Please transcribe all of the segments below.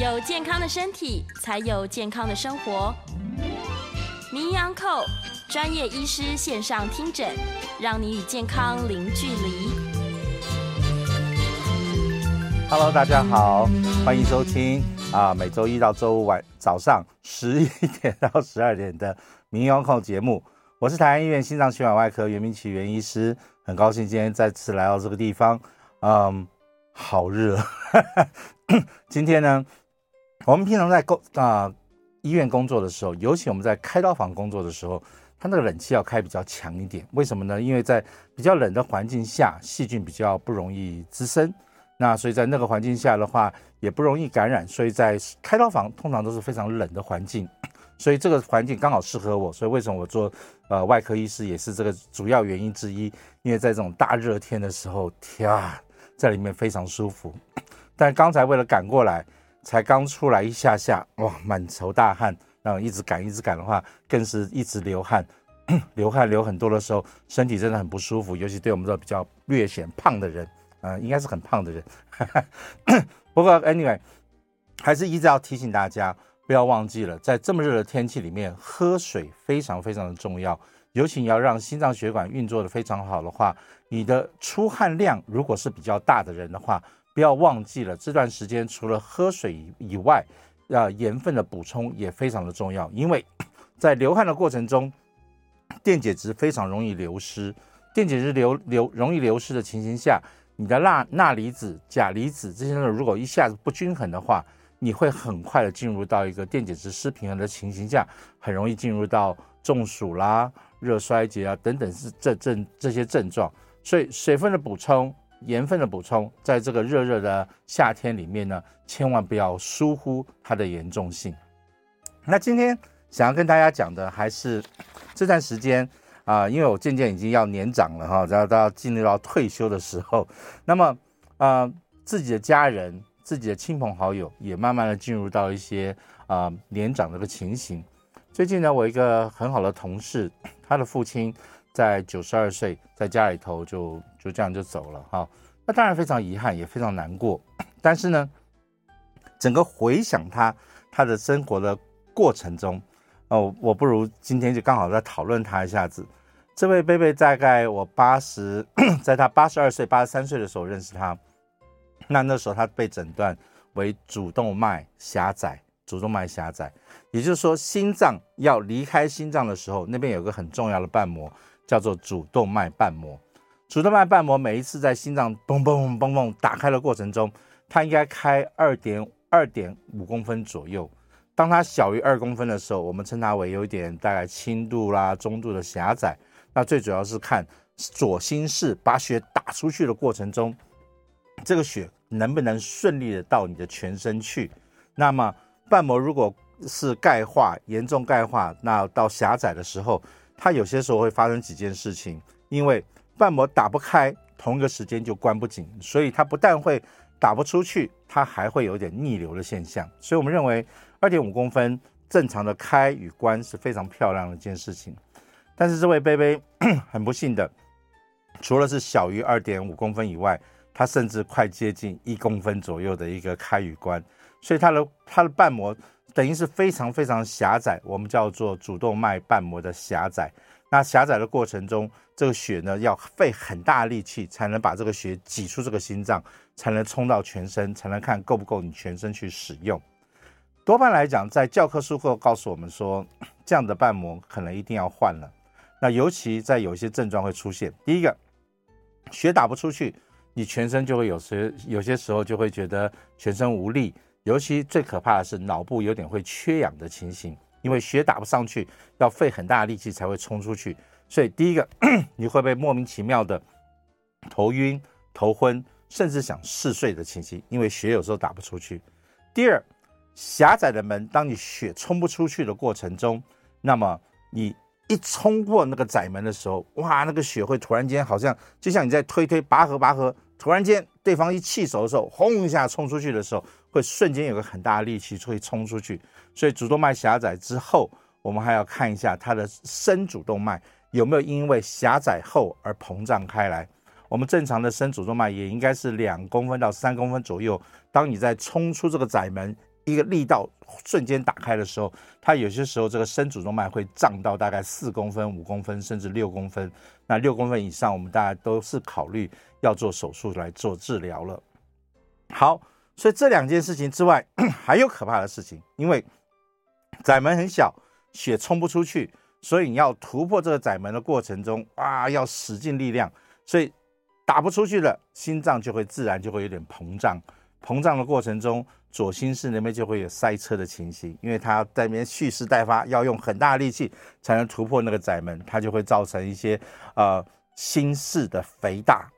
有健康的身体，才有健康的生活。名医安扣专业医师线上听诊，让你与健康零距离。Hello，大家好，欢迎收听啊，每周一到周五晚早上十一点到十二点的名医安扣节目。我是台安医院心脏血管外科袁明启袁医师，很高兴今天再次来到这个地方。嗯，好热，今天呢。我们平常在工啊、医院工作的时候，尤其我们在开刀房工作的时候，它那个冷气要开比较强一点。为什么呢？因为在比较冷的环境下，细菌比较不容易滋生。那所以在那个环境下的话，也不容易感染。所以在开刀房通常都是非常冷的环境。所以这个环境刚好适合我。所以为什么我做呃外科医师也是这个主要原因之一。因为在这种大热天的时候，天啊，在里面非常舒服。但刚才为了赶过来。才刚出来一下下，哇，满头大汗，然后一直赶一直赶的话，更是一直流汗，流汗流很多的时候，身体真的很不舒服，尤其对我们这比较略显胖的人，啊、应该是很胖的人。不过 anyway，还是一直要提醒大家，不要忘记了，在这么热的天气里面，喝水非常非常的重要，尤其你要让心脏血管运作的非常好的话，你的出汗量如果是比较大的人的话。不要忘记了，这段时间除了喝水以外，啊，盐分的补充也非常的重要。因为在流汗的过程中，电解质非常容易流失。电解质流流容易流失的情形下，你的钠钠离子、钾离子这些呢，如果一下子不均衡的话，你会很快的进入到一个电解质失平衡的情形下，很容易进入到中暑啦、热衰竭啊等等是这症这些症状。所以水分的补充。盐分的补充，在这个热热的夏天里面呢，千万不要疏忽它的严重性。那今天想要跟大家讲的，还是这段时间啊、因为我渐渐已经要年长了哈，然后到要进入到退休的时候，那么啊、自己的家人、自己的亲朋好友也慢慢的进入到一些啊、年长的一个情形。最近呢，我一个很好的同事，他的父亲。在九十二岁，在家里头就就这样就走了哈，那当然非常遗憾，也非常难过。但是呢，整个回想他他的生活的过程中，哦，我不如今天就刚好再讨论他一下子。这位贝贝大概我八十，在他八十二岁、八十三岁的时候认识他，那那时候他被诊断为主动脉狭窄，主动脉狭窄，也就是说心脏要离开心脏的时候，那边有个很重要的瓣膜。叫做主动脉瓣膜，主动脉瓣膜每一次在心脏嘣嘣嘣嘣打开的过程中，它应该开二点二点五公分左右。当它小于二公分的时候，我们称它为有一点大概轻度啦、中度的狭窄。那最主要是看左心室把血打出去的过程中，这个血能不能顺利的到你的全身去。那么瓣膜如果是钙化严重钙化，那到狭窄的时候。它有些时候会发生几件事情，因为瓣膜打不开，同一个时间就关不紧，所以它不但会打不出去，它还会有点逆流的现象。所以我们认为二点五公分正常的开与关是非常漂亮的一件事情。但是这位贝贝 很不幸的，除了是小于二点五公分以外，它甚至快接近一公分左右的一个开与关，所以它的它的瓣膜。等于是非常非常狭窄，我们叫做主动脉瓣膜的狭窄。那狭窄的过程中，这个血呢要费很大力气才能把这个血挤出这个心脏，才能冲到全身，才能看够不够你全身去使用。多半来讲，在教科书会告诉我们说，这样的瓣膜可能一定要换了。那尤其在有一些症状会出现，第一个，血打不出去，你全身就会有时有些时候就会觉得全身无力。尤其最可怕的是脑部有点会缺氧的情形，因为血打不上去，要费很大的力气才会冲出去。所以第一个，你会被莫名其妙的头晕、头昏，甚至想嗜睡的情形，因为血有时候打不出去。第二，狭窄的门，当你血冲不出去的过程中，那么你一冲过那个窄门的时候，哇，那个血会突然间好像就像你在推推拔河拔河，突然间对方一气手的时候，轰一下冲出去的时候。会瞬间有个很大的力气会冲出去，所以主动脉狭窄之后，我们还要看一下它的深主动脉有没有因为狭窄后而膨胀开来。我们正常的深主动脉也应该是两公分到三公分左右。当你在冲出这个窄门一个力道瞬间打开的时候，它有些时候这个深主动脉会胀到大概四公分、五公分，甚至六公分。那六公分以上，我们大家都是考虑要做手术来做治疗了。好，所以这两件事情之外，还有可怕的事情，因为窄门很小，血冲不出去，所以你要突破这个窄门的过程中，啊，要使尽力量，所以打不出去了，心脏就会自然就会有点膨胀。膨胀的过程中，左心室那边就会有塞车的情形，因为它在那边蓄势待发，要用很大的力气才能突破那个窄门，它就会造成一些呃心室的肥大。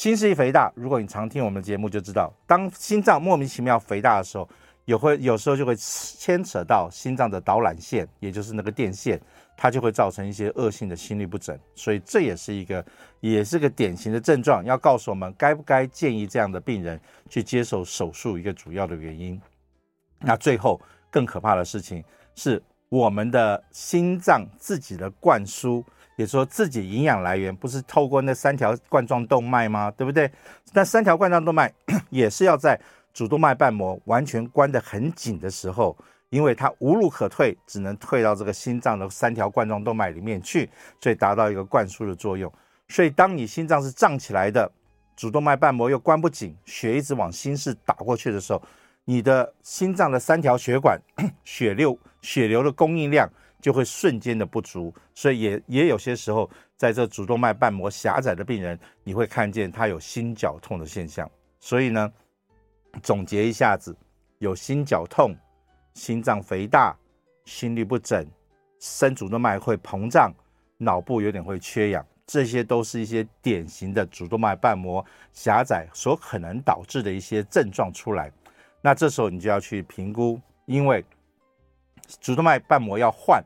心室一肥大，如果你常听我们的节目就知道，当心脏莫名其妙肥大的时候，有会有时候就会牵扯到心脏的导缆线，也就是那个电线。它就会造成一些恶性的心律不整，所以这也是一个，也是个典型的症状，要告诉我们该不该建议这样的病人去接受手术一个主要的原因。那最后更可怕的事情是，我们的心脏自己的灌输，也说自己营养来源不是透过那三条冠状动脉吗？对不对？那三条冠状动脉 也是要在主动脉瓣膜完全关得很紧的时候。因为它无路可退，只能退到这个心脏的三条冠状动脉里面去，所以达到一个灌输的作用。所以当你心脏是胀起来的，主动脉瓣膜又关不紧，血一直往心室打过去的时候，你的心脏的三条血管 血流血流的供应量就会瞬间的不足。所以也也有些时候，在这主动脉瓣膜狭窄的病人，你会看见他有心绞痛的现象。所以呢，总结一下子，有心绞痛。心脏肥大、心律不整、深主动脉会膨胀、脑部有点会缺氧，这些都是一些典型的主动脉瓣膜狭窄所可能导致的一些症状出来。那这时候你就要去评估，因为主动脉瓣膜要换，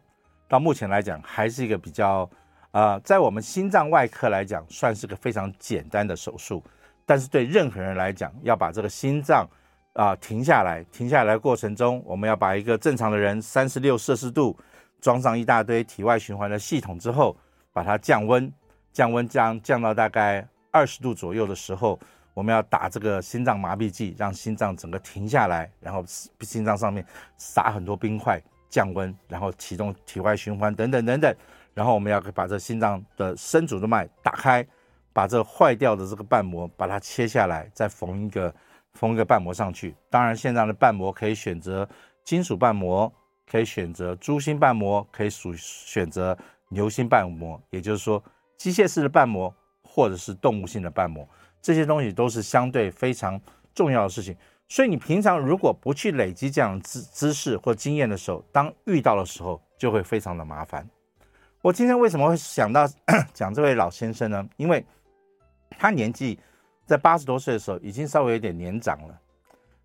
到目前来讲还是一个比较，呃，在我们心脏外科来讲算是个非常简单的手术，但是对任何人来讲，要把这个心脏。啊，停下来，停下来过程中，我们要把一个正常的人三十六摄氏度装上一大堆体外循环的系统之后，把它降温，降温降降到大概二十度左右的时候，我们要打这个心脏麻痹剂，让心脏整个停下来，然后心脏上面撒很多冰块降温，然后启动体外循环等等等等，然后我们要把这心脏的深主动脉打开，把这坏掉的这个瓣膜把它切下来，再缝一个。缝一个瓣膜上去，当然现在的瓣膜可以选择金属瓣膜，可以选择猪心瓣膜，可以属选择牛心瓣膜，也就是说机械式的瓣膜或者是动物性的瓣膜，这些东西都是相对非常重要的事情。所以你平常如果不去累积这样知知识或经验的时候，当遇到的时候就会非常的麻烦。我今天为什么会想到 讲这位老先生呢？因为他年纪。在八十多岁的时候，已经稍微有点年长了。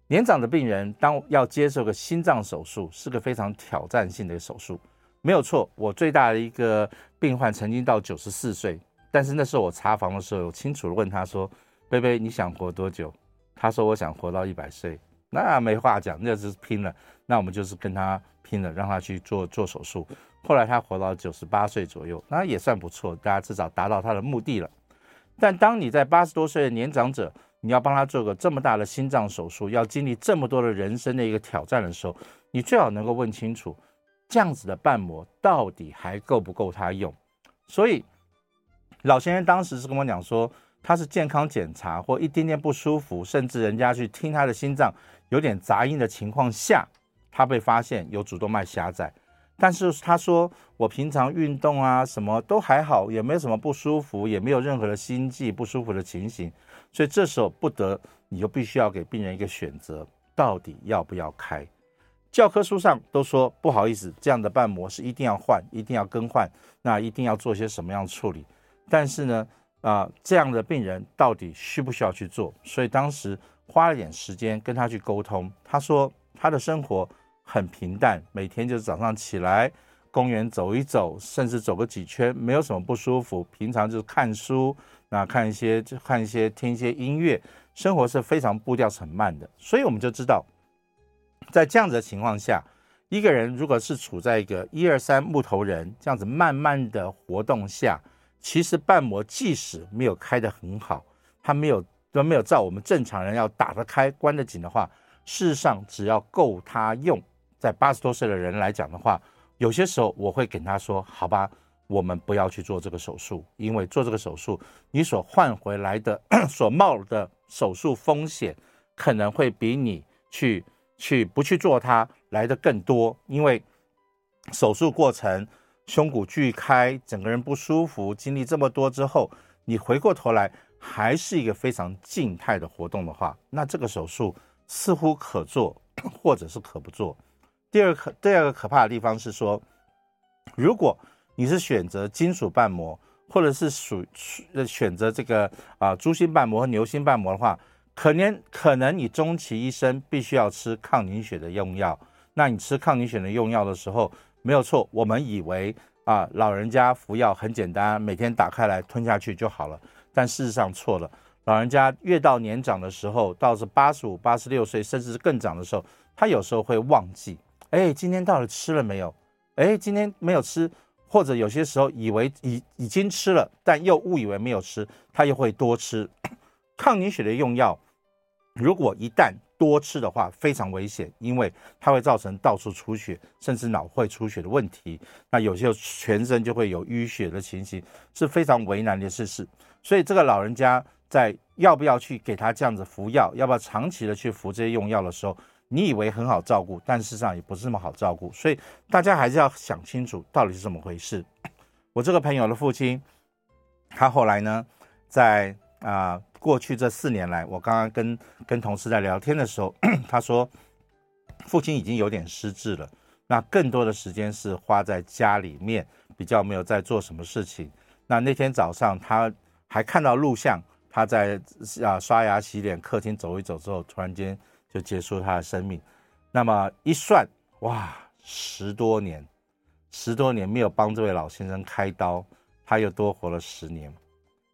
年长的病人，当要接受个心脏手术，是个非常挑战性的手术，没有错。我最大的一个病患曾经到九十四岁，但是那时候我查房的时候，我清楚的问他说：“贝贝，你想活多久？”他说：“我想活到一百岁。”那没话讲，那就是拼了。那我们就是跟他拼了，让他去做做手术。后来他活到九十八岁左右，那也算不错，大家至少达到他的目的了。但当你在八十多岁的年长者，你要帮他做个这么大的心脏手术，要经历这么多的人生的一个挑战的时候，你最好能够问清楚，这样子的瓣膜到底还够不够他用？所以老先生当时是跟我讲说，他是健康检查或一点点不舒服，甚至人家去听他的心脏有点杂音的情况下，他被发现有主动脉狭窄。但是他说，我平常运动啊，什么都还好，也没有什么不舒服，也没有任何的心悸不舒服的情形，所以这时候不得，你就必须要给病人一个选择，到底要不要开？教科书上都说不好意思，这样的瓣膜是一定要换，一定要更换，那一定要做些什么样的处理？但是呢，啊、这样的病人到底需不需要去做？所以当时花了点时间跟他去沟通，他说他的生活。很平淡，每天就是早上起来，公园走一走，甚至走个几圈，没有什么不舒服。平常就是看书，那看一些就看一些，听一些音乐，生活是非常步调是很慢的。所以我们就知道，在这样子的情况下，一个人如果是处在一个一二三木头人这样子慢慢的活动下，其实瓣膜即使没有开得很好，它没有都没有照我们正常人要打得开、关得紧的话。事实上只要够他用，在八十多岁的人来讲的话，有些时候我会跟他说：“好吧，我们不要去做这个手术，因为做这个手术，你所换回来的、所冒的手术风险，可能会比你去去不去做它来得更多，因为手术过程。”胸骨锯开，整个人不舒服，经历这么多之后，你回过头来还是一个非常静态的活动的话，那这个手术似乎可做，或者是可不做。第二可第二个可怕的地方是说，如果你是选择金属瓣膜，或者是属选择这个啊猪心瓣膜和牛心瓣膜的话，可能可能你终其一生必须要吃抗凝血的用药。那你吃抗凝血的用药的时候，没有错，我们以为啊，老人家服药很简单，每天打开来吞下去就好了。但事实上错了，老人家越到年长的时候，到是八十五、八十六岁，甚至是更长的时候，他有时候会忘记，哎，今天到底吃了没有？哎，今天没有吃，或者有些时候以为已已经吃了，但又误以为没有吃，他又会多吃 抗凝血的用药。如果一旦多吃的话非常危险，因为它会造成到处出血，甚至脑会出血的问题。那有些全身就会有淤血的情形，是非常为难的事实。所以这个老人家在要不要去给他这样子服药，要不要长期的去服这些用药的时候，你以为很好照顾，但事实上也不是那么好照顾。所以大家还是要想清楚到底是怎么回事。我这个朋友的父亲，他后来呢，在啊。过去这四年来，我刚刚跟跟同事在聊天的时候，他说父亲已经有点失智了，那更多的时间是花在家里面，比较没有在做什么事情。那那天早上他还看到录像，他在啊刷牙洗脸，客厅走一走之后，突然间就结束他的生命。那么一算，哇，十多年，十多年没有帮这位老先生开刀，他又多活了十年。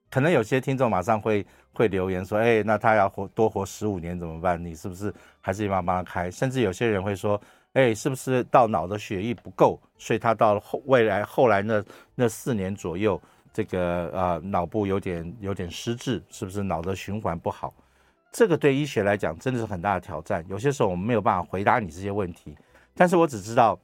可能有些听众马上会会留言说：“哎，那他要活多活十五年怎么办？你是不是还是要帮他开？”甚至有些人会说：“哎，是不是到脑的血液不够，所以他到后未来后来那那四年左右，这个呃脑部有点有点失智，是不是脑的循环不好？”这个对医学来讲真的是很大的挑战。有些时候我们没有办法回答你这些问题，但是我只知道，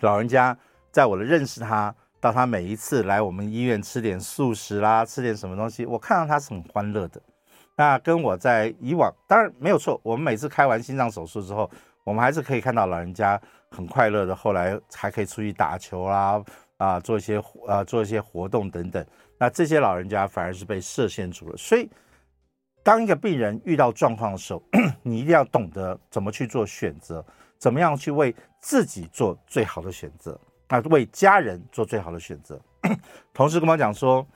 老人家在我的认识他。到他每一次来我们医院吃点素食啦，吃点什么东西，我看到他是很欢乐的。那跟我在以往当然没有错，我们每次开完心脏手术之后，我们还是可以看到老人家很快乐的，后来还可以出去打球啦，啊，做一些啊做一些活动等等。那这些老人家反而是被设限住了。所以，当一个病人遇到状况的时候，你一定要懂得怎么去做选择，怎么样去为自己做最好的选择。那为家人做最好的选择。同事跟我讲说，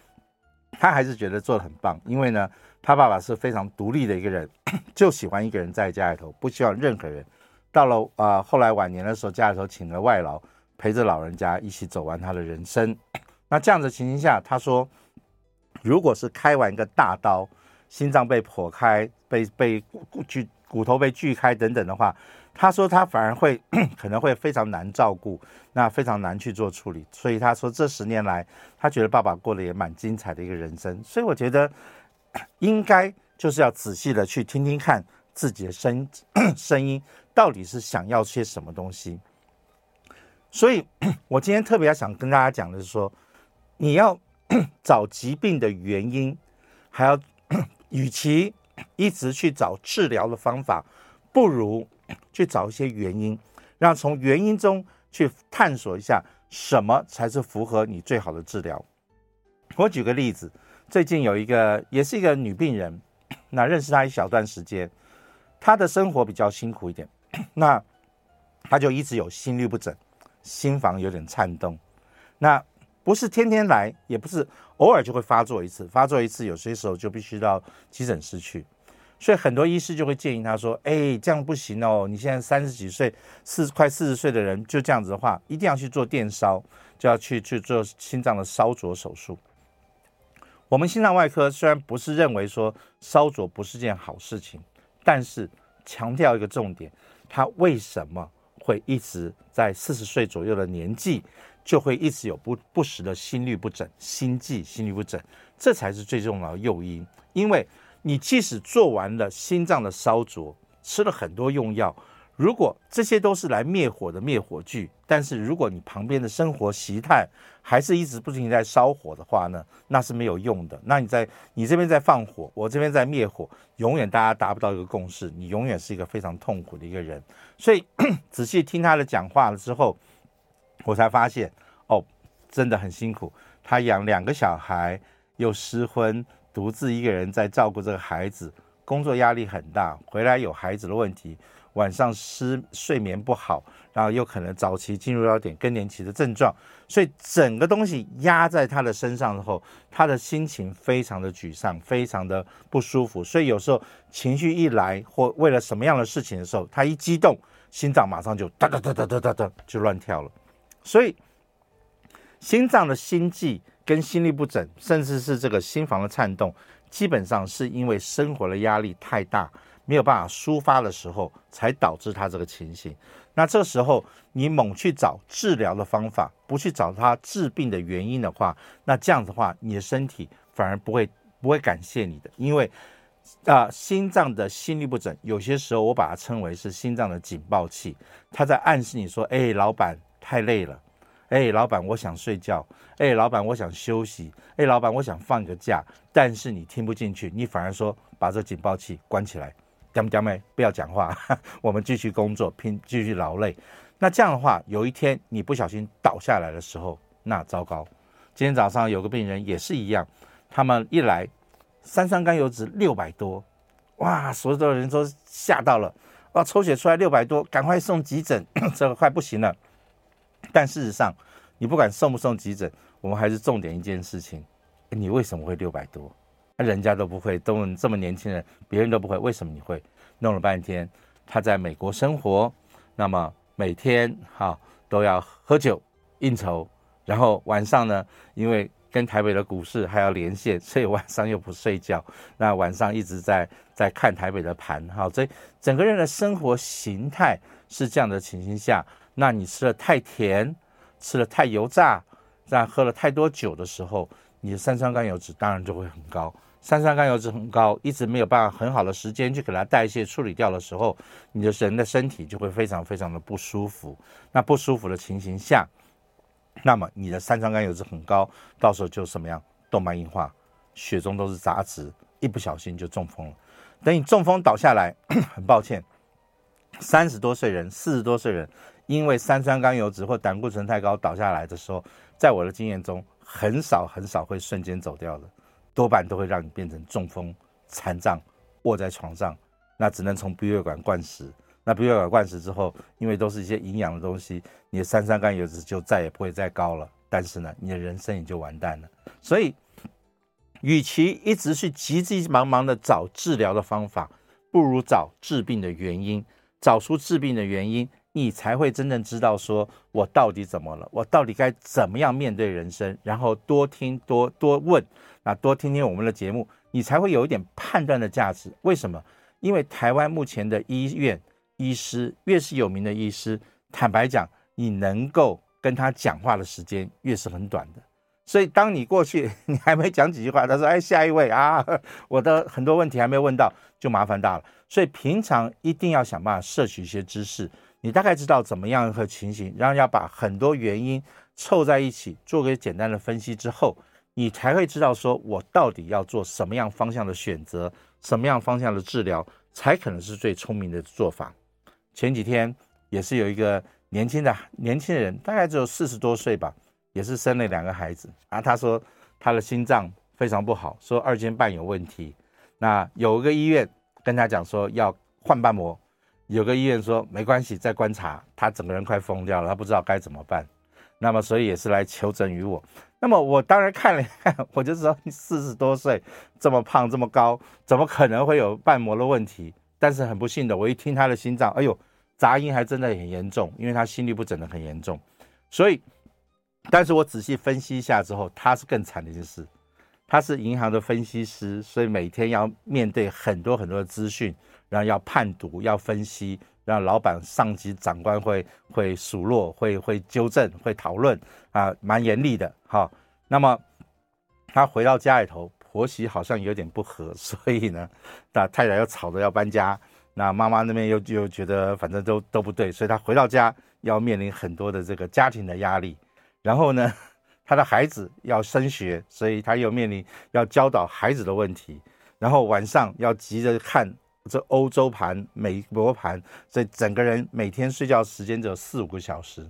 他还是觉得做得很棒，因为呢，他爸爸是非常独立的一个人，就喜欢一个人在家里头，不希望任何人。到了啊、呃，后来晚年的时候，家里头请了外劳，陪着老人家一起走完他的人生。那这样的情形下，他说，如果是开完一个大刀，心脏被剖开，被被骨锯骨头被锯开等等的话。他说他反而会 可能会非常难照顾，那非常难去做处理，所以他说这十年来他觉得爸爸过得也蛮精彩的一个人生，所以我觉得 应该就是要仔细的去听听看自己的声 声音到底是想要些什么东西。所以我今天特别想跟大家讲的是说，你要找疾病的原因，还要与其一直去找治疗的方法，不如。去找一些原因，让从原因中去探索一下什么才是符合你最好的治疗。我举个例子，最近有一个也是一个女病人，那认识她一小段时间，她的生活比较辛苦一点，那她就一直有心律不整，心房有点颤动，那不是天天来，也不是偶尔就会发作一次，发作一次有些时候就必须到急诊室去。所以很多医师就会建议他说：“哎，这样不行哦，你现在三十几岁，四快四十岁的人就这样子的话，一定要去做电烧，就要去去做心脏的烧灼手术。”我们心脏外科虽然不是认为说烧灼不是件好事情，但是强调一个重点，他为什么会一直在四十岁左右的年纪就会一直有不不时的心律不整、心悸、心律不整，这才是最重要的诱因，因为。你即使做完了心脏的烧灼，吃了很多用药。如果这些都是来灭火的灭火剂，但是如果你旁边的生活习态还是一直不停在烧火的话呢，那是没有用的。那你在你这边在放火，我这边在灭火，永远大家达不到一个共识，你永远是一个非常痛苦的一个人。所以 仔细听他的讲话了之后，我才发现哦，真的很辛苦。他养两个小孩，又失婚，独自一个人在照顾这个孩子，工作压力很大，回来有孩子的问题。晚上失睡眠不好，然后又可能早期进入到点更年期的症状，所以整个东西压在他的身上之后，他的心情非常的沮丧，非常的不舒服。所以有时候情绪一来，或为了什么样的事情的时候，他一激动，心脏马上就哒哒哒哒哒哒哒就乱跳了。所以心脏的心悸跟心律不整，甚至是这个心房的颤动，基本上是因为生活的压力太大。没有办法抒发的时候，才导致他这个情形。那这时候你猛去找治疗的方法，不去找他治病的原因的话，那这样子的话，你的身体反而不会不会感谢你的。因为啊、心脏的心律不整，有些时候我把它称为是心脏的警报器，它在暗示你说：“哎，老板太累了，哎，老板我想睡觉，哎，老板我想休息，哎，老板我想放个假。”但是你听不进去，你反而说把这警报器关起来。讲不讲没？不要讲话，我们继续工作，拼继续劳累。那这样的话，有一天你不小心倒下来的时候，那糟糕。今天早上有个病人也是一样，他们一来，三酸甘油酯六百多，哇，所有的人都吓到了，哇，抽血出来六百多，赶快送急诊，这个快不行了。但事实上，你不管送不送急诊，我们还是重点一件事情，你为什么会六百多？人家都不会，都这么年轻人，别人都不会，为什么你会？弄了半天，他在美国生活，那么每天哈都要喝酒应酬，然后晚上呢，因为跟台北的股市还要连线，所以晚上又不睡觉，那晚上一直在在看台北的盘，哈，所以整个人的生活形态是这样的情形下，那你吃了太甜，吃了太油炸，在喝了太多酒的时候，你的三酸甘油脂当然就会很高。三酸甘油脂很高，一直没有办法很好的时间去给它代谢处理掉的时候，你的人的身体就会非常非常的不舒服。那不舒服的情形下，那么你的三酸甘油脂很高，到时候就什么样？动脉硬化，血中都是杂质，一不小心就中风了。等你中风倒下来，很抱歉，三十多岁人、四十多岁人，因为三酸甘油脂或胆固醇太高倒下来的时候，在我的经验中，很少很少会瞬间走掉的。多半都会让你变成中风、残障，卧在床上，那只能从鼻胃管灌食。那鼻胃管灌食之后，因为都是一些营养的东西，你的三酸甘油脂就再也不会再高了。但是呢，你的人生也就完蛋了。所以，与其一直去急急忙忙的找治疗的方法，不如找治病的原因，找出治病的原因。你才会真正知道，说我到底怎么了，我到底该怎么样面对人生，然后多听多多问，那多听听我们的节目，你才会有一点判断的价值。为什么？因为台湾目前的医院医师越是有名的医师，坦白讲，你能够跟他讲话的时间越是很短的。所以当你过去 你还没讲几句话，他说：“哎，下一位啊，我的很多问题还没问到，就麻烦大了。”所以平常一定要想办法摄取一些知识。你大概知道怎么样和情形，然后要把很多原因凑在一起，做个简单的分析之后，你才会知道说，我到底要做什么样方向的选择，什么样方向的治疗，才可能是最聪明的做法。前几天也是有一个年轻的年轻人，大概只有四十多岁吧，也是生了两个孩子啊。他说他的心脏非常不好，说二尖瓣有问题。那有一个医院跟他讲说要换瓣膜。有个医院说没关系，再观察。他整个人快疯掉了，他不知道该怎么办。那么，所以也是来求诊于我。那么我当然看了一看，我就知道你四十多岁，这么胖，这么高，怎么可能会有瓣膜的问题？但是很不幸的，我一听他的心脏，哎呦，杂音还真的很严重，因为他心律不整的很严重。所以，但是我仔细分析一下之后，他是更惨的一件事。他是银行的分析师，所以每天要面对很多很多的资讯。然后要判读，要分析，让老板、上级、长官会会数落，会会纠正，会讨论啊，蛮严厉的哈。那么他回到家里头，婆媳好像有点不和，所以呢，那太太又吵着要搬家，那妈妈那边又又觉得反正都都不对，所以他回到家要面临很多的这个家庭的压力。然后呢，他的孩子要升学，所以他又面临要教导孩子的问题。然后晚上要急着看这欧洲盘、美国盘，所以整个人每天睡觉时间只有四五个小时，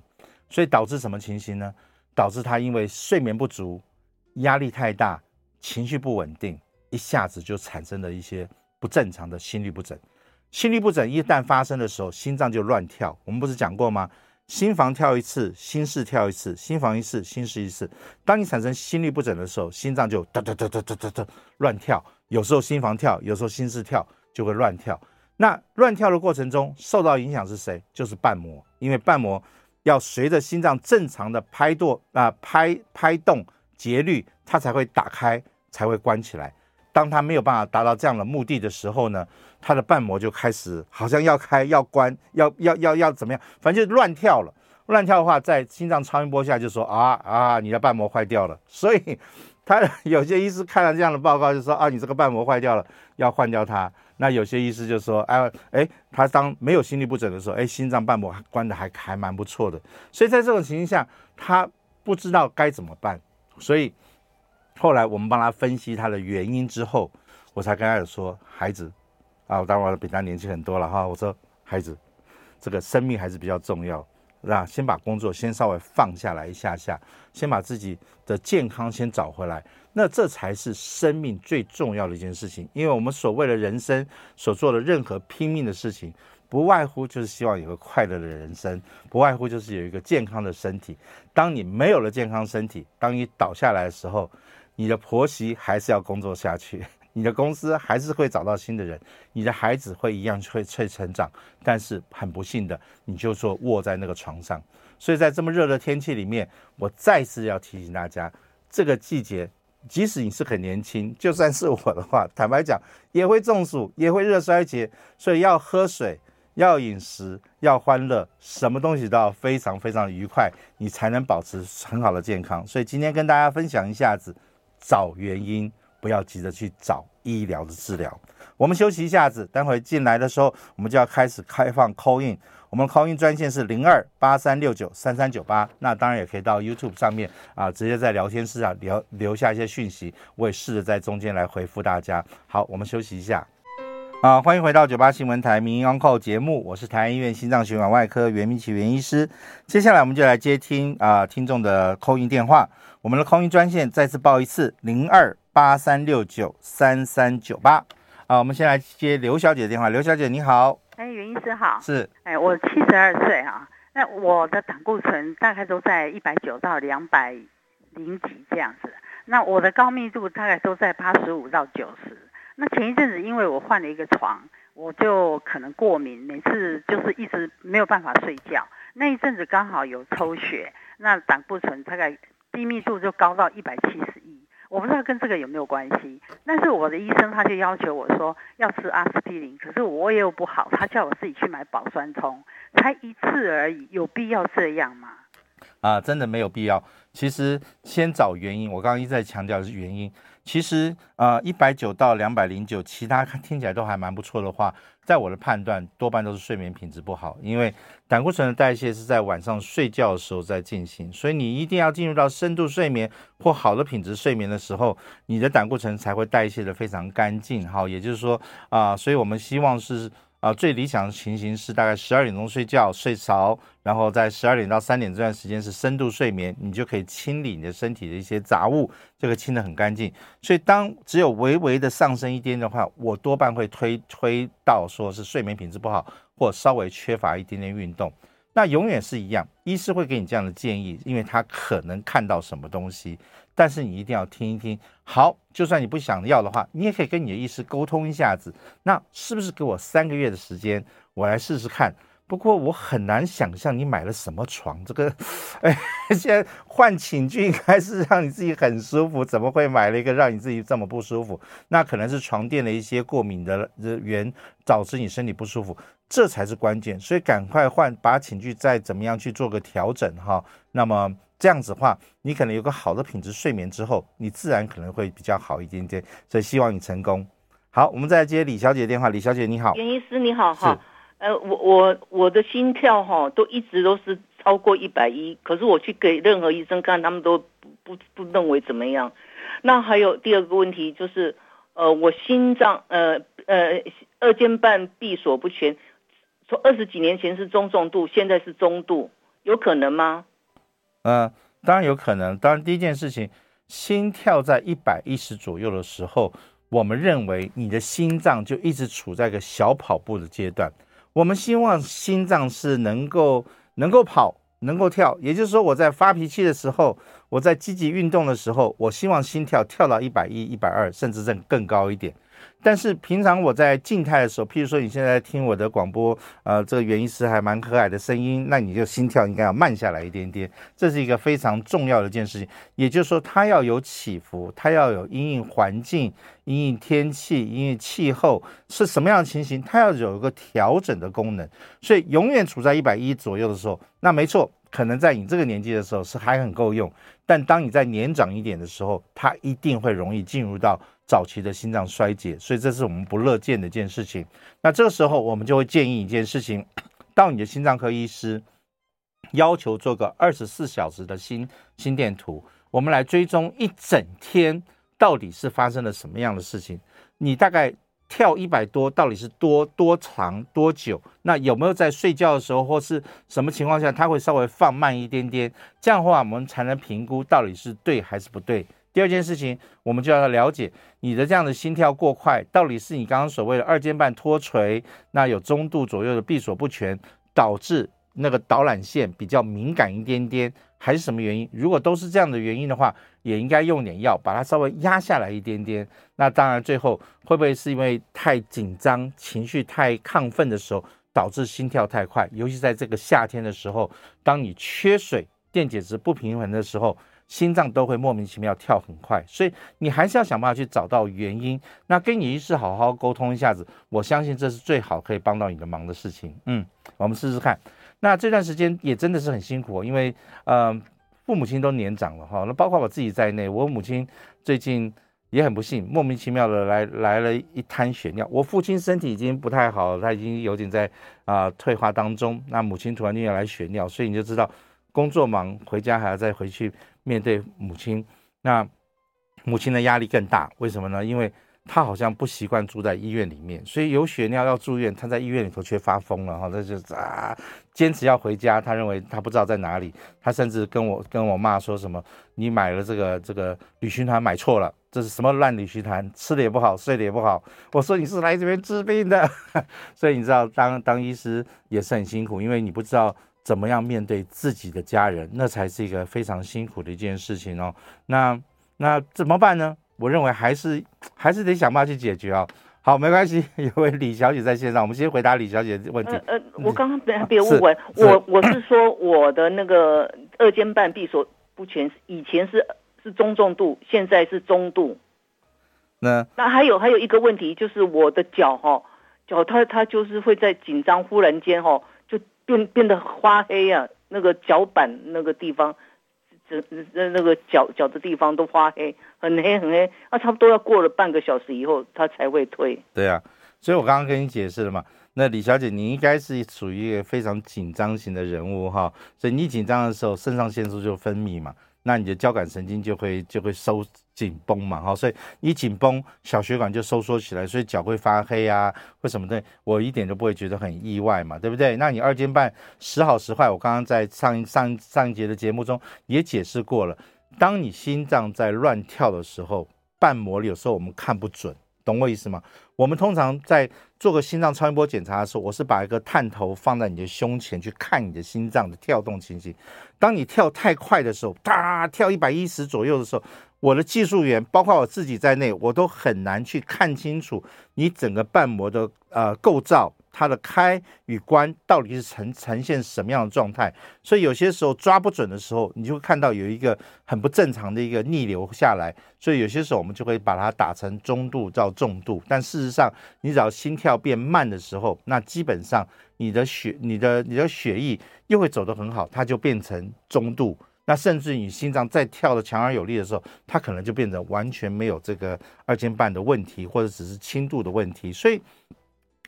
所以导致什么情形呢？导致他因为睡眠不足、压力太大、情绪不稳定，一下子就产生了一些不正常的心律不整。心律不整一旦发生的时候，心脏就乱跳。我们不是讲过吗？心房跳一次，心室跳一次；心房一次，心室一次。当你产生心律不整的时候，心脏就哒哒哒哒哒哒哒乱跳。有时候心房跳，有时候心室跳，就会乱跳。那乱跳的过程中，受到影响是谁？就是瓣膜，因为瓣膜要随着心脏正常的拍动啊、拍拍动节律，它才会打开，才会关起来。当它没有办法达到这样的目的的时候呢，它的瓣膜就开始好像要开、要关、要要要要怎么样，反正就乱跳了。乱跳的话，在心脏超音波下就说啊啊，你的瓣膜坏掉了。所以他有些医师看了这样的报告就说啊，你这个瓣膜坏掉了，要换掉它。那有些医师就说哎哎，他当没有心律不整的时候，哎，心脏瓣膜关的还还蛮不错的。所以在这种情况下，他不知道该怎么办，所以。后来我们帮他分析他的原因之后，我才跟他说：“孩子，啊，我当然比他年轻很多了哈。我说，孩子，这个生命还是比较重要，那先把工作先稍微放下来一下下，先把自己的健康先找回来，那这才是生命最重要的一件事情。因为我们所谓的人生所做的任何拼命的事情。”不外乎就是希望有个快乐的人生，不外乎就是有一个健康的身体。当你没有了健康身体，当你倒下来的时候，你的婆媳还是要工作下去，你的公司还是会找到新的人，你的孩子会一样会会成长。但是很不幸的，你就说卧在那个床上。所以在这么热的天气里面，我再次要提醒大家，这个季节，即使你是很年轻，就算是我的话，坦白讲也会中暑，也会热衰竭，所以要喝水。要饮食，要欢乐，什么东西都要非常非常愉快，你才能保持很好的健康。所以今天跟大家分享一下子，找原因，不要急着去找医疗的治疗。我们休息一下子，待会进来的时候，我们就要开始开放 call in。我们 call in 专线是零二八三六九三三九八。那当然也可以到 YouTube 上面啊，直接在聊天室啊留留下一些讯息，我也试着在中间来回复大家。好，我们休息一下。啊，欢迎回到九八新闻台民营 Uncle 节目，我是台安医院心脏血管外科袁明奇袁医师。接下来我们就来接听啊听众的 call in 电话，我们的 call in 专线再次报一次零二八三六九三三九八。啊，我们先来接刘小姐的电话，刘小姐你好，哎，袁医师好，是，哎，我七十二岁啊，那我的胆固醇大概都在一百九到两百零几这样子，那我的高密度大概都在八十五到九十。那前一阵子，因为我换了一个床，我就可能过敏，每次就是一直没有办法睡觉。那一阵子刚好有抽血，那胆固醇大概低密度就高到一百七十一，我不知道跟这个有没有关系。但是我的医生他就要求我说要吃阿司匹林，可是我也有不好，他叫我自己去买保酸冲，才一次而已，有必要这样吗？啊，真的没有必要。其实先找原因，我刚刚一再强调的是原因。其实，呃，一百九到两百零九，其他听起来都还蛮不错的话，在我的判断，多半都是睡眠品质不好。因为胆固醇的代谢是在晚上睡觉的时候在进行，所以你一定要进入到深度睡眠或好的品质睡眠的时候，你的胆固醇才会代谢得非常干净。好，也就是说，啊、所以我们希望是。啊，最理想的情形是大概十二点钟睡觉，睡着，然后在十二点到三点这段时间是深度睡眠，你就可以清理你的身体的一些杂物，这个清得很干净。所以当只有微微的上升一点的话，我多半会推推到说是睡眠品质不好，或稍微缺乏一点点运动。那永远是一样，医师会给你这样的建议，因为他可能看到什么东西。但是你一定要听一听，好，就算你不想要的话，你也可以跟你的医师沟通一下子。那是不是给我三个月的时间，我来试试看？不过我很难想象你买了什么床，这个，哎，现在换寝具应该是让你自己很舒服，怎么会买了一个让你自己这么不舒服？那可能是床垫的一些过敏的源导致你身体不舒服，这才是关键。所以赶快换，把寝具再怎么样去做个调整哈。那么。这样子的话，你可能有个好的品质睡眠之后，你自然可能会比较好一点点。所以希望你成功。好，我们再来接李小姐电话。李小姐你好，袁医师你好哈。呃，我我我的心跳哈都一直都是超过一百一，可是我去给任何医生看，他们都不不不认为怎么样。那还有第二个问题就是，呃，我心脏呃呃二尖瓣闭锁不全，从二十几年前是中重度，现在是中度，有可能吗？嗯、当然有可能。当然第一件事情，心跳在一百一十左右的时候，我们认为你的心脏就一直处在一个小跑步的阶段。我们希望心脏是能够能够跑，能够跳，也就是说，我在发脾气的时候，我在积极运动的时候，我希望心跳跳到一百一、一百二，甚至更更高一点。但是平常我在静态的时候，譬如说你现在听我的广播，呃，这个袁医师还蛮可爱的声音，那你就心跳应该要慢下来一点点，这是一个非常重要的一件事情。也就是说，它要有起伏，它要有因应环境、因应天气、因应气候是什么样的情形，它要有一个调整的功能。所以永远处在一百一左右的时候，那没错，可能在你这个年纪的时候是还很够用。但当你在年长一点的时候，它一定会容易进入到。早期的心脏衰竭，所以这是我们不乐见的一件事情。那这个时候，我们就会建议一件事情，到你的心脏科医师，要求做个二十四小时的心心电图，我们来追踪一整天到底是发生了什么样的事情。你大概跳一百多，到底是多多长多久？那有没有在睡觉的时候或是什么情况下，它会稍微放慢一点点？这样的话，我们才能评估到底是对还是不对。第二件事情，我们就要了解你的这样的心跳过快，到底是你刚刚所谓的二尖瓣脱垂，那有中度左右的闭锁不全，导致那个导缆线比较敏感一点点，还是什么原因？如果都是这样的原因的话，也应该用点药把它稍微压下来一点点。那当然，最后会不会是因为太紧张、情绪太亢奋的时候，导致心跳太快？尤其在这个夏天的时候，当你缺水、电解质不平衡的时候。心脏都会莫名其妙跳很快，所以你还是要想办法去找到原因。那跟你医师好好沟通一下子，我相信这是最好可以帮到你的忙的事情。嗯，我们试试看。那这段时间也真的是很辛苦，因为呃父母亲都年长了哈，那包括我自己在内，我母亲最近也很不幸，莫名其妙的来来了一滩血尿。我父亲身体已经不太好，他已经有点在啊、退化当中。那母亲突然间要来血尿，所以你就知道工作忙，回家还要再回去。面对母亲，那母亲的压力更大。为什么呢？因为他好像不习惯住在医院里面，所以有血尿要住院，他在医院里头却发疯了哈。他就啊，坚持要回家。他认为他不知道在哪里。他甚至跟我跟我妈说什么：“你买了这个这个旅行团买错了，这是什么烂旅行团？吃的也不好，睡的也不好。”我说：“你是来这边治病的。”所以你知道，当当医师也是很辛苦，因为你不知道。怎么样面对自己的家人，那才是一个非常辛苦的一件事情哦。那那怎么办呢？我认为还是还是得想办法去解决啊、哦。好，没关系，有位李小姐在线上，我们先回答李小姐的问题。呃，呃我刚刚别别误会，我我是说我的那个二尖瓣闭锁不全，以前是是中重度，现在是中度。那那还有还有一个问题，就是我的脚哈、哦，脚它它就是会在紧张忽然间哈、哦。变变得发黑啊，那个脚板那个地方，那那个脚脚的地方都发黑，很黑很黑，那差不多要过了半个小时以后，它才会退。对啊，所以我刚刚跟你解释了嘛，那李小姐，你应该是属于一个非常紧张型的人物哈，所以你紧张的时候，肾上腺素就分泌嘛。那你的交感神经就会就会收紧绷嘛，哈，所以一紧绷，小血管就收缩起来，所以脚会发黑啊，或什么的，我一点都不会觉得很意外嘛，对不对？那你二尖瓣时好时坏，我刚刚在上上上一节的节目中也解释过了，当你心脏在乱跳的时候，瓣膜有时候我们看不准，懂我意思吗？我们通常在做个心脏超音波检查的时候，我是把一个探头放在你的胸前去看你的心脏的跳动情形。当你跳太快的时候，哒，跳一百一十左右的时候，我的技术员，包括我自己在内，我都很难去看清楚你整个瓣膜的呃构造，它的开与关到底是呈呈现什么样的状态。所以有些时候抓不准的时候，你就会看到有一个很不正常的一个逆流下来。所以有些时候我们就会把它打成中度到重度。但事实上，你只要心跳变慢的时候，那基本上。你的血，你的你的血液又会走得很好，它就变成中度。那甚至你心脏再跳得强而有力的时候，它可能就变成完全没有这个二尖瓣的问题，或者只是轻度的问题。所以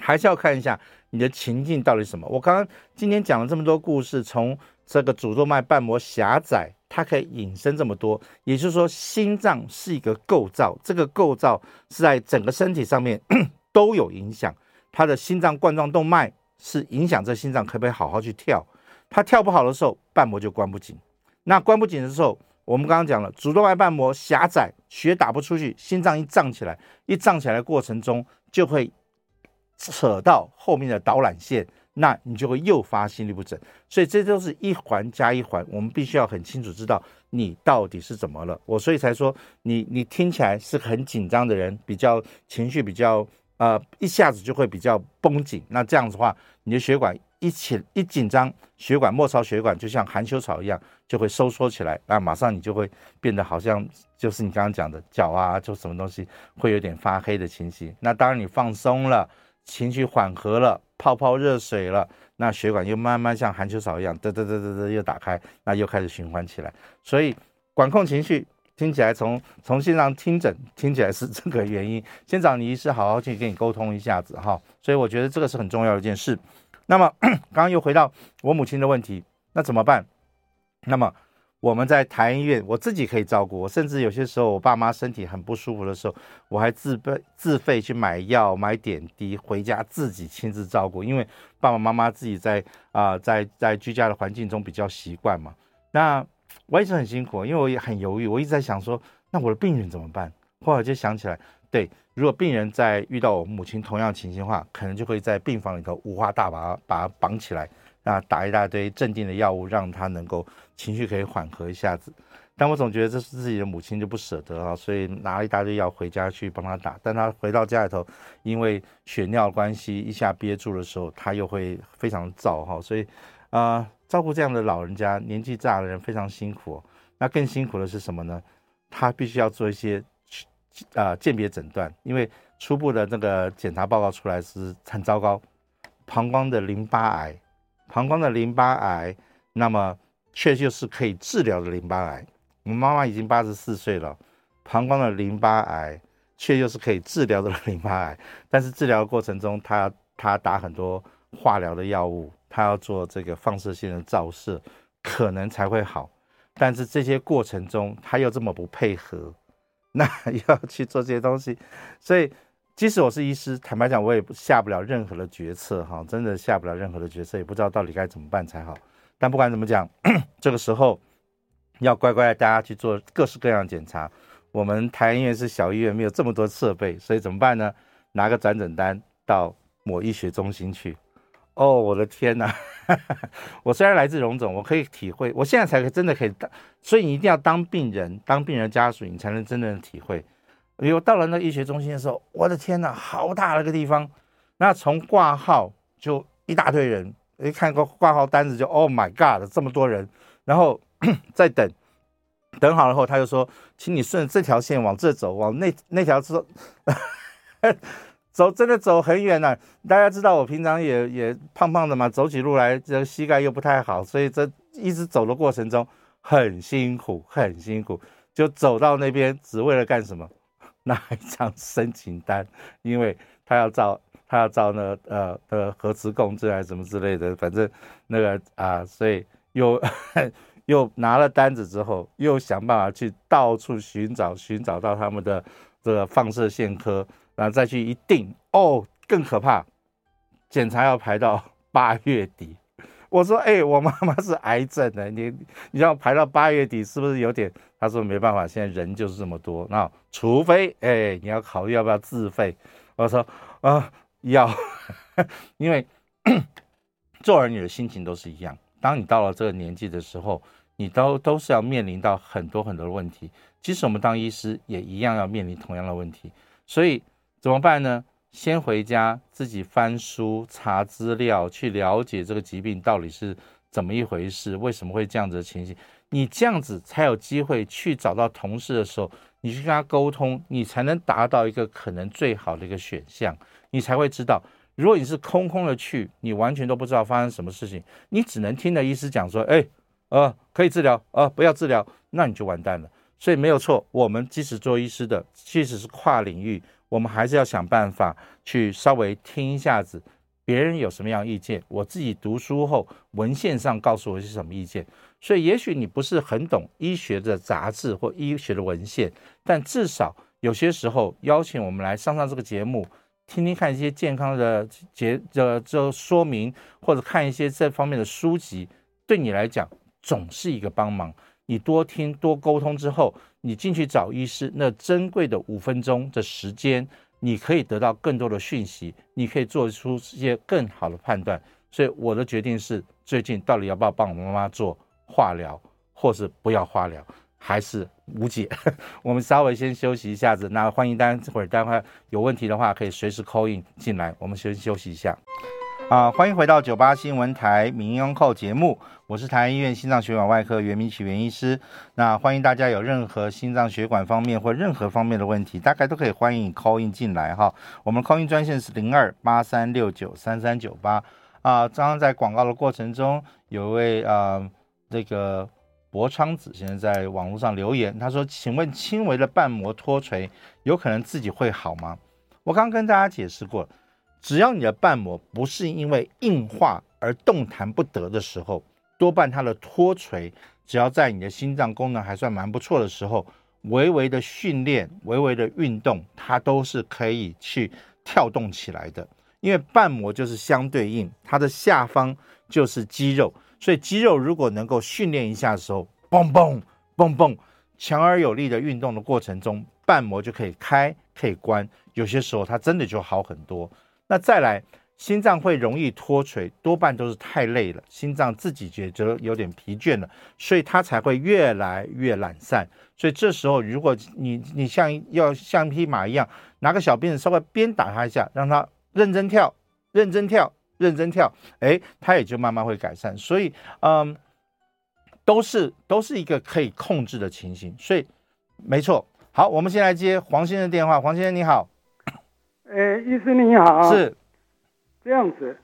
还是要看一下你的情境到底是什么。我刚刚今天讲了这么多故事，从这个主动脉瓣膜狭窄，它可以引申这么多，也就是说，心脏是一个构造，这个构造是在整个身体上面 都有影响。它的心脏冠状动脉是影响这心脏可不可以好好去跳，它跳不好的时候，瓣膜就关不紧。那关不紧的时候，我们刚刚讲了，主动脉瓣膜狭窄，血打不出去，心脏一胀起来，一胀起来过程中，就会扯到后面的导缆线，那你就会诱发心律不整。所以这都是一环加一环，我们必须要很清楚知道你到底是怎么了。我所以才说，你你听起来是很紧张的人，比较情绪比较呃，一下子就会比较绷紧。那这样子的话，你的血管。一起一紧张，血管末梢血管就像含羞草一样，就会收缩起来，那马上你就会变得好像就是你刚刚讲的脚啊，就什么东西会有点发黑的情形。那当然你放松了，情绪缓和了，泡泡热水了，那血管又慢慢像含羞草一样，嘚嘚嘚嘚嘚又打开，那又开始循环起来。所以管控情绪听起来从从线上听诊听起来是 这个原因，先找你医师好好去跟你沟通一下子哈。所以我觉得这个是很重要的一件事。那么 刚刚又回到我母亲的问题，那怎么办？那么我们在台医院，我自己可以照顾我，甚至有些时候我爸妈身体很不舒服的时候，我还自备自费去买药、买点滴，回家自己亲自照顾。因为爸爸妈妈自己在啊、在在居家的环境中比较习惯嘛。那我一直很辛苦，因为我也很犹豫，我一直在想说，那我的病人怎么办？后来就想起来。对，如果病人在遇到我母亲同样情形的话，可能就会在病房里头五花大绑，把他绑起来，那打一大堆镇定的药物，让他能够情绪可以缓和一下子。但我总觉得这是自己的母亲就不舍得啊，所以拿了一大堆药回家去帮他打。但他回到家里头，因为血尿关系，一下憋住的时候，他又会非常燥哈。所以啊、照顾这样的老人家，年纪大的人非常辛苦。那更辛苦的是什么呢？他必须要做一些。啊，鉴别诊断，因为初步的那个检查报告出来是很糟糕，膀胱的淋巴癌，膀胱的淋巴癌，那么确就是可以治疗的淋巴癌。我妈妈已经八十四岁了，膀胱的淋巴癌确就是可以治疗的淋巴癌，但是治疗过程中，她她打很多化疗的药物，她要做这个放射性的照射，可能才会好，但是这些过程中，她又这么不配合。那要去做这些东西，所以即使我是医师，坦白讲，我也下不了任何的决策哈，真的下不了任何的决策，也不知道到底该怎么办才好。但不管怎么讲，这个时候要乖乖的大家去做各式各样的检查。我们台医院是小医院，没有这么多设备，所以怎么办呢？拿个转诊单到某医学中心去。哦，我的天哪！我虽然来自荣总，我可以体会，我现在才真的可以当，所以你一定要当病人，当病人家属，你才能真正的体会。比如到了那医学中心的时候，我的天哪，好大的个地方，那从挂号就一大堆人，一看个挂号单子就 Oh my God，这么多人，然后 再等，等好了后他就说，请你顺这条线往这走，往那那条 走。走真的走很远呢、啊，大家知道我平常也也胖胖的嘛，走起路来这膝盖又不太好，所以这一直走的过程中很辛苦，很辛苦。就走到那边只为了干什么？拿一张申请单，因为他要照他要照那呃呃核磁共振还是什么之类的，反正那个啊，所以又 又拿了单子之后，又想办法去到处寻找寻找到他们的这个放射线科。然后再去一定哦，更可怕，检查要排到八月底。我说，哎，我妈妈是癌症的，你你要排到八月底，是不是有点？他说没办法，现在人就是这么多。那除非，哎，你要考虑要不要自费。我说，啊、要，因为 做儿女的心情都是一样。当你到了这个年纪的时候，你都都是要面临到很多很多的问题。即使我们当医师，也一样要面临同样的问题。所以。怎么办呢？先回家自己翻书查资料，去了解这个疾病到底是怎么一回事，为什么会这样子的情形？你这样子才有机会去找到同事的时候，你去跟他沟通，你才能达到一个可能最好的一个选项。你才会知道，如果你是空空的去，你完全都不知道发生什么事情，你只能听着医师讲说，哎，呃，可以治疗，呃，不要治疗，那你就完蛋了。所以没有错，我们即使做医师的，即使是跨领域，我们还是要想办法去稍微听一下子别人有什么样意见，我自己读书后文献上告诉我是什么意见。所以也许你不是很懂医学的杂志或医学的文献，但至少有些时候邀请我们来上上这个节目，听听看一些健康的节的这说明，或者看一些这方面的书籍，对你来讲总是一个帮忙。你多听多沟通之后，你进去找医师，那珍贵的五分钟的时间，你可以得到更多的讯息，你可以做出一些更好的判断。所以我的决定是，最近到底要不要帮我妈妈做化疗，或是不要化疗，还是无解。我们稍微先休息一下子，那欢迎待会儿待会儿有问题的话，可以随时 call in 进来。我们先休息一下。啊，欢迎回到九八新闻台名医央叩节目，我是台安医院心脏血管外科袁明启袁医师。那欢迎大家有任何心脏血管方面或任何方面的问题，大概都可以欢迎 call in 进来哈。我们 call in 专线是零二八三六九三三九八。啊，刚刚在广告的过程中，有一位啊，这个博昌子先生在网络上留言，他说：“请问轻微的瓣膜脱垂有可能自己会好吗？”我刚跟大家解释过。只要你的瓣膜不是因为硬化而动弹不得的时候，多半它的脱垂，只要在你的心脏功能还算蛮不错的时候，微微的训练、微微的运动，它都是可以去跳动起来的。因为瓣膜就是相对应，它的下方就是肌肉，所以肌肉如果能够训练一下的时候，嘣嘣嘣嘣，强而有力的运动的过程中，瓣膜就可以开可以关，有些时候它真的就好很多。那再来，心脏会容易脱垂，多半都是太累了，心脏自己觉得有点疲倦了，所以它才会越来越懒散。所以这时候，如果你你像要像一匹马一样，拿个小鞭子稍微鞭打它一下，让它认真跳，认真跳，认真跳，哎，它也就慢慢会改善。所以，嗯，都是都是一个可以控制的情形。所以，没错。好，我们先来接黄先生电话。黄先生你好。哎，医生你好，是这样子，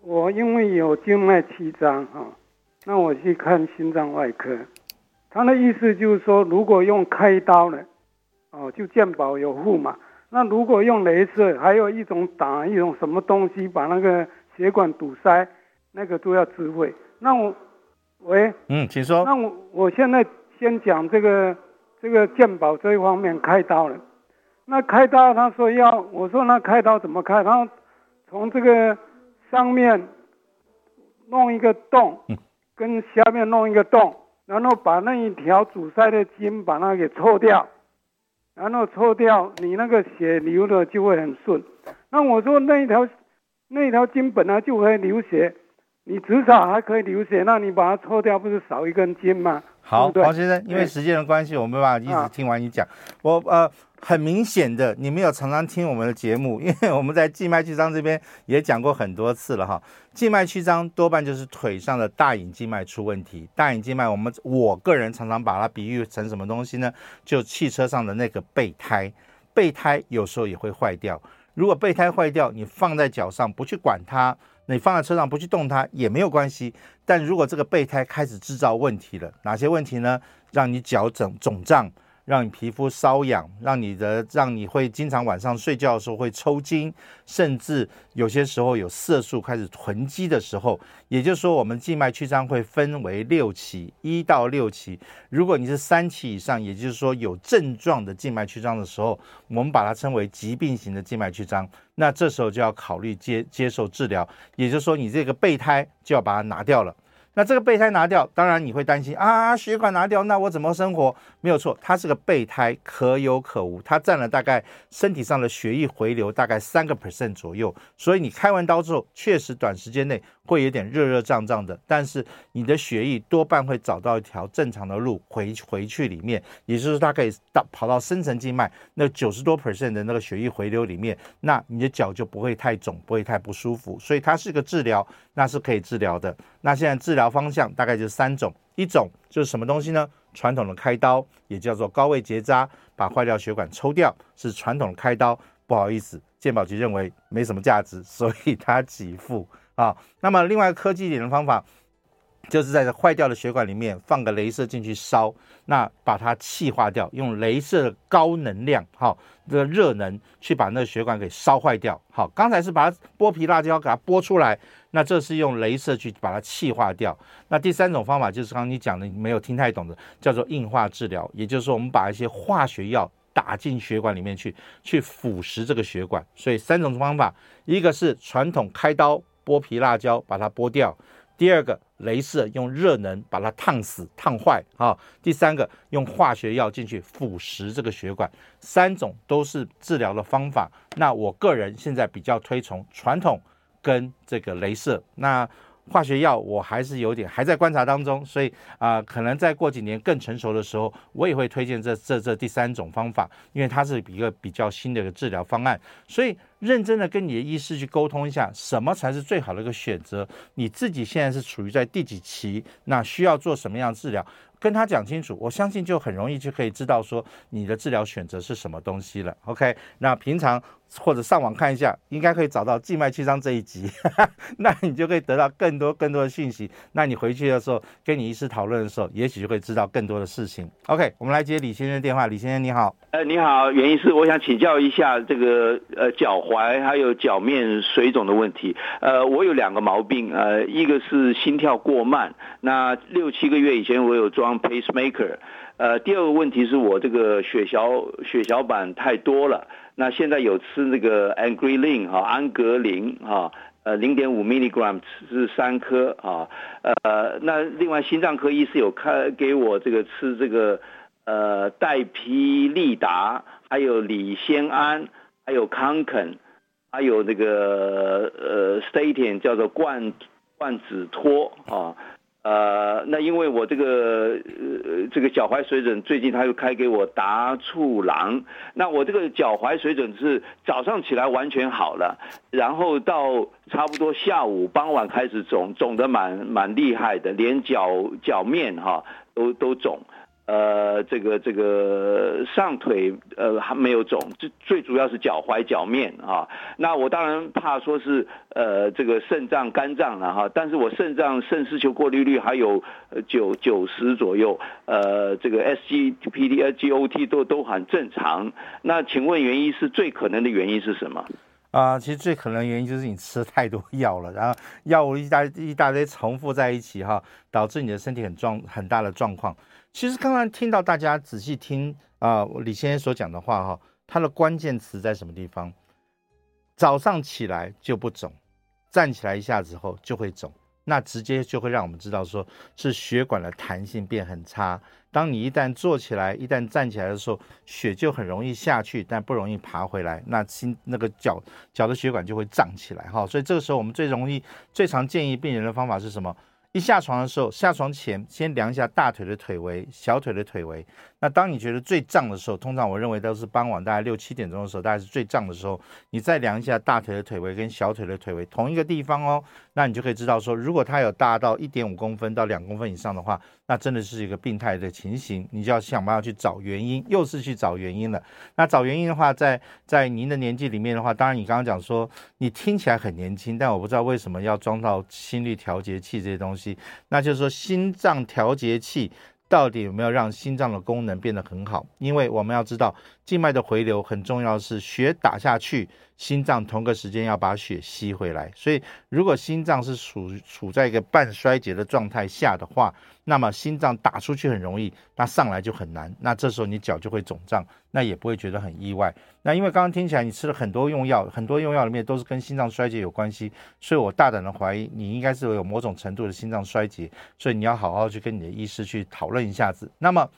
我因为有静脉曲张哈，那我去看心脏外科，他的意思就是说，如果用开刀呢，哦，就健保有付嘛，那如果用镭射，还有一种打一种什么东西把那个血管堵塞，那个都要自费。那我，喂，嗯，请说。那我我现在先讲这个这个健保这一方面开刀了。那开刀，他说要，我说那开刀怎么开？然后从这个上面弄一个洞，跟下面弄一个洞，然后把那一条阻塞的筋把它给抽掉，然后抽掉，你那个血流的就会很顺。那我说那一条那一条筋本来就会流血，你至少还可以流血，那你把它抽掉，不是少一根筋吗？好，黄先生，因为时间的关系，我没办法一直听完你讲。我呃。很明显的，你没有常常听我们的节目，因为我们在静脉曲张这边也讲过很多次了哈。静脉曲张多半就是腿上的大隐静脉出问题。大隐静脉，我们我个人常常把它比喻成什么东西呢？就汽车上的那个备胎，备胎有时候也会坏掉。如果备胎坏掉，你放在脚上不去管它，你放在车上不去动它也没有关系。但如果这个备胎开始制造问题了，哪些问题呢？让你脚肿肿胀。让你皮肤瘙痒，让你的让你会经常晚上睡觉的时候会抽筋，甚至有些时候有色素开始囤积的时候，也就是说，我们静脉曲张会分为六期，一到六期。如果你是三期以上，也就是说有症状的静脉曲张的时候，我们把它称为疾病型的静脉曲张。那这时候就要考虑接接受治疗，也就是说，你这个备胎就要把它拿掉了。那这个备胎拿掉，当然你会担心啊，血管拿掉，那我怎么生活？没有错，它是个备胎，可有可无，它占了大概身体上的血液回流大概三个 percent 左右，所以你开完刀之后，确实短时间内会有点热热胀胀的，但是你的血液多半会找到一条正常的路回回去里面，也就是它可以到跑到深层静脉那九十多 percent 的那个血液回流里面，那你的脚就不会太肿，不会太不舒服，所以它是个治疗，那是可以治疗的。那现在治疗。方向大概就是三种，一种就是什么东西呢？传统的开刀，也叫做高位结扎，把坏掉血管抽掉，是传统的开刀。不好意思，健保局认为没什么价值，所以它给付啊。那么另外科技一点的方法，就是在这坏掉的血管里面放个镭射进去烧，那把它气化掉，用镭射高能量，好，这个热能去把那个血管给烧坏掉。好，刚才是把它剥皮辣椒给它剥出来，那这是用镭射去把它气化掉。那第三种方法就是刚刚你讲的，你没有听太懂的，叫做硬化治疗，也就是我们把一些化学药打进血管里面去，去腐蚀这个血管。所以三种方法，一个是传统开刀剥皮辣椒把它剥掉。第二个，镭射用热能把它烫死、烫坏啊。第三个，用化学药进去腐蚀这个血管，三种都是治疗的方法。那我个人现在比较推崇传统跟这个镭射。那化学药我还是有点还在观察当中，所以啊、可能再过几年更成熟的时候，我也会推荐这这这第三种方法，因为它是一个比较新的一个治疗方案。所以认真的跟你的医师去沟通一下，什么才是最好的一个选择？你自己现在是处于在第几期？那需要做什么样的治疗？跟他讲清楚，我相信就很容易就可以知道说你的治疗选择是什么东西了。OK，那平常。或者上网看一下，应该可以找到静脉曲张这一集，那你就可以得到更多更多的信息。那你回去的时候跟你医师讨论的时候，也许就会知道更多的事情。OK，我们来接李先生电话。李先生你好，呃，你好，袁医师，我想请教一下这个呃脚踝还有脚面水肿的问题。呃，我有两个毛病，呃，一个是心跳过慢，那六七个月以前我有装 pacemaker。呃，第二个问题是我这个血小血小板太多了。那现在有吃那个 Angelin 哈，安格林哈，呃，零点五 milligram 吃三颗啊，呃，那另外心脏科医师有开给我这个吃这个呃代匹利达，还有李仙安，还有康肯，还有那个呃 statin 叫做冠冠子托啊。呃，那因为我这个呃这个脚踝水肿，最近他又开给我达处郎。那我这个脚踝水肿是早上起来完全好了，然后到差不多下午傍晚开始肿，肿得蛮蛮厉害的，连脚脚面哈都都肿。呃，这个这个上腿呃还没有肿，最最主要是脚踝脚面啊。那我当然怕说是呃这个肾脏肝脏了哈，但是我肾脏肾丝球过滤率还有九九十左右，呃这个 SGPT、SGOT 都都很正常。那请问原因是最可能的原因是什么？啊、其实最可能原因就是你吃太多药了，然后药物一大一大堆重复在一起哈，导致你的身体很状很大的状况。其实刚刚听到大家仔细听啊、李先生所讲的话哈，他的关键词在什么地方？早上起来就不肿，站起来一下之后就会肿，那直接就会让我们知道说是血管的弹性变很差。当你一旦坐起来，一旦站起来的时候，血就很容易下去，但不容易爬回来，那心那个脚脚的血管就会胀起来哈。所以这个时候我们最容易、最常建议病人的方法是什么？一下床的时候，下床前先量一下大腿的腿围、小腿的腿围。那当你觉得最胀的时候，通常我认为都是傍晚大概六七点钟的时候，大概是最胀的时候。你再量一下大腿的腿围跟小腿的腿围，同一个地方哦，那你就可以知道说，如果它有大到一点五公分到两公分以上的话，那真的是一个病态的情形，你就要想办法去找原因，又是去找原因了。那找原因的话，在在您的年纪里面的话，当然你刚刚讲说你听起来很年轻，但我不知道为什么要装到心率调节器这些东西，那就是说心脏调节器。到底有没有让心脏的功能变得很好？因为我们要知道，静脉的回流很重要，是血打下去，心脏同个时间要把血吸回来。所以，如果心脏是处处在一个半衰竭的状态下的话，那么心脏打出去很容易，那上来就很难。那这时候你脚就会肿胀，那也不会觉得很意外。那因为刚刚听起来你吃了很多用药，很多用药里面都是跟心脏衰竭有关系，所以我大胆的怀疑你应该是有某种程度的心脏衰竭，所以你要好好去跟你的医师去讨论一下子。那么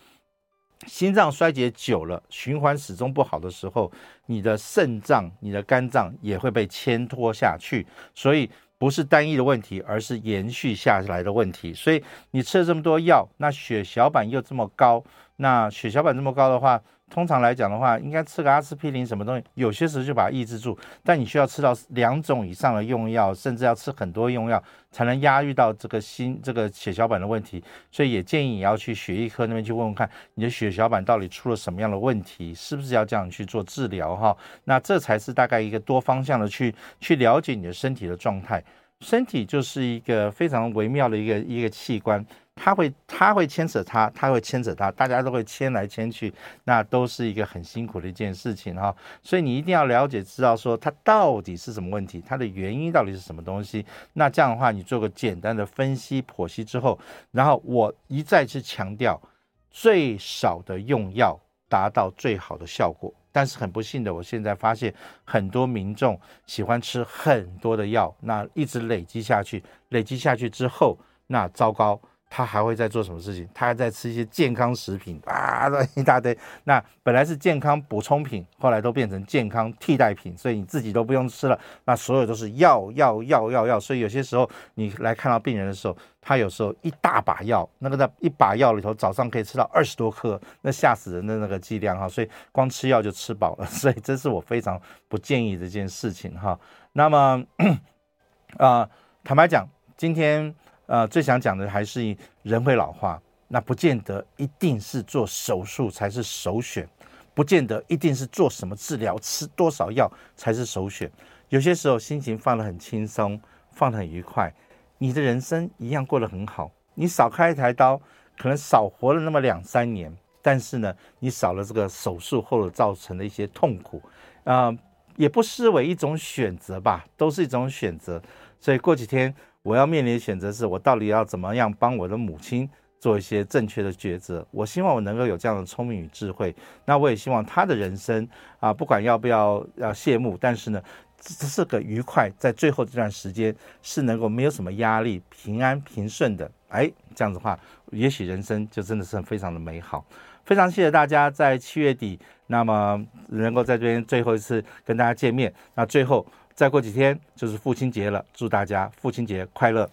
心脏衰竭久了，循环始终不好的时候，你的肾脏、你的肝脏也会被牵拖下去，所以。不是单一的问题，而是延续下来的问题。所以你吃了这么多药，那血小板又这么高，那血小板这么高的话，通常来讲的话，应该吃个阿司匹林什么东西，有些时候就把它抑制住。但你需要吃到两种以上的用药，甚至要吃很多用药，才能压抑到这个心这个血小板的问题。所以也建议你要去血液科那边去问问看，你的血小板到底出了什么样的问题，是不是要这样去做治疗哈？那这才是大概一个多方向的去去了解你的身体的状态。身体就是一个非常微妙的一个一个器官。他会，他会牵扯他，他会牵扯他，大家都会牵来牵去，那都是一个很辛苦的一件事情哈。所以你一定要了解，知道说它到底是什么问题，它的原因到底是什么东西。那这样的话，你做个简单的分析剖析之后，然后我一再去强调，最少的用药达到最好的效果。但是很不幸的，我现在发现很多民众喜欢吃很多的药，那一直累积下去，累积下去之后，那糟糕。他还会在做什么事情？他还在吃一些健康食品啊，一大堆。那本来是健康补充品，后来都变成健康替代品，所以你自己都不用吃了。那所有都是药药药药药。所以有些时候你来看到病人的时候，他有时候一大把药，那个在一把药里头，早上可以吃到二十多颗，那吓死人的那个剂量哈。所以光吃药就吃饱了，所以这是我非常不建议的一件事情哈。那么 啊、坦白讲，今天。呃，最想讲的还是人会老化，那不见得一定是做手术才是首选，不见得一定是做什么治疗、吃多少药才是首选。有些时候心情放得很轻松，放得很愉快，你的人生一样过得很好。你少开一台刀，可能少活了那么两三年，但是呢，你少了这个手术后的造成的一些痛苦，啊、呃，也不失为一种选择吧，都是一种选择。所以过几天。我要面临的选择是我到底要怎么样帮我的母亲做一些正确的抉择？我希望我能够有这样的聪明与智慧。那我也希望她的人生啊，不管要不要要谢幕，但是呢，这是个愉快，在最后这段时间是能够没有什么压力、平安平顺的。哎，这样子的话，也许人生就真的是非常的美好。非常谢谢大家在七月底，那么能够在这边最后一次跟大家见面。那最后。再过几天就是父亲节了，祝大家父亲节快乐。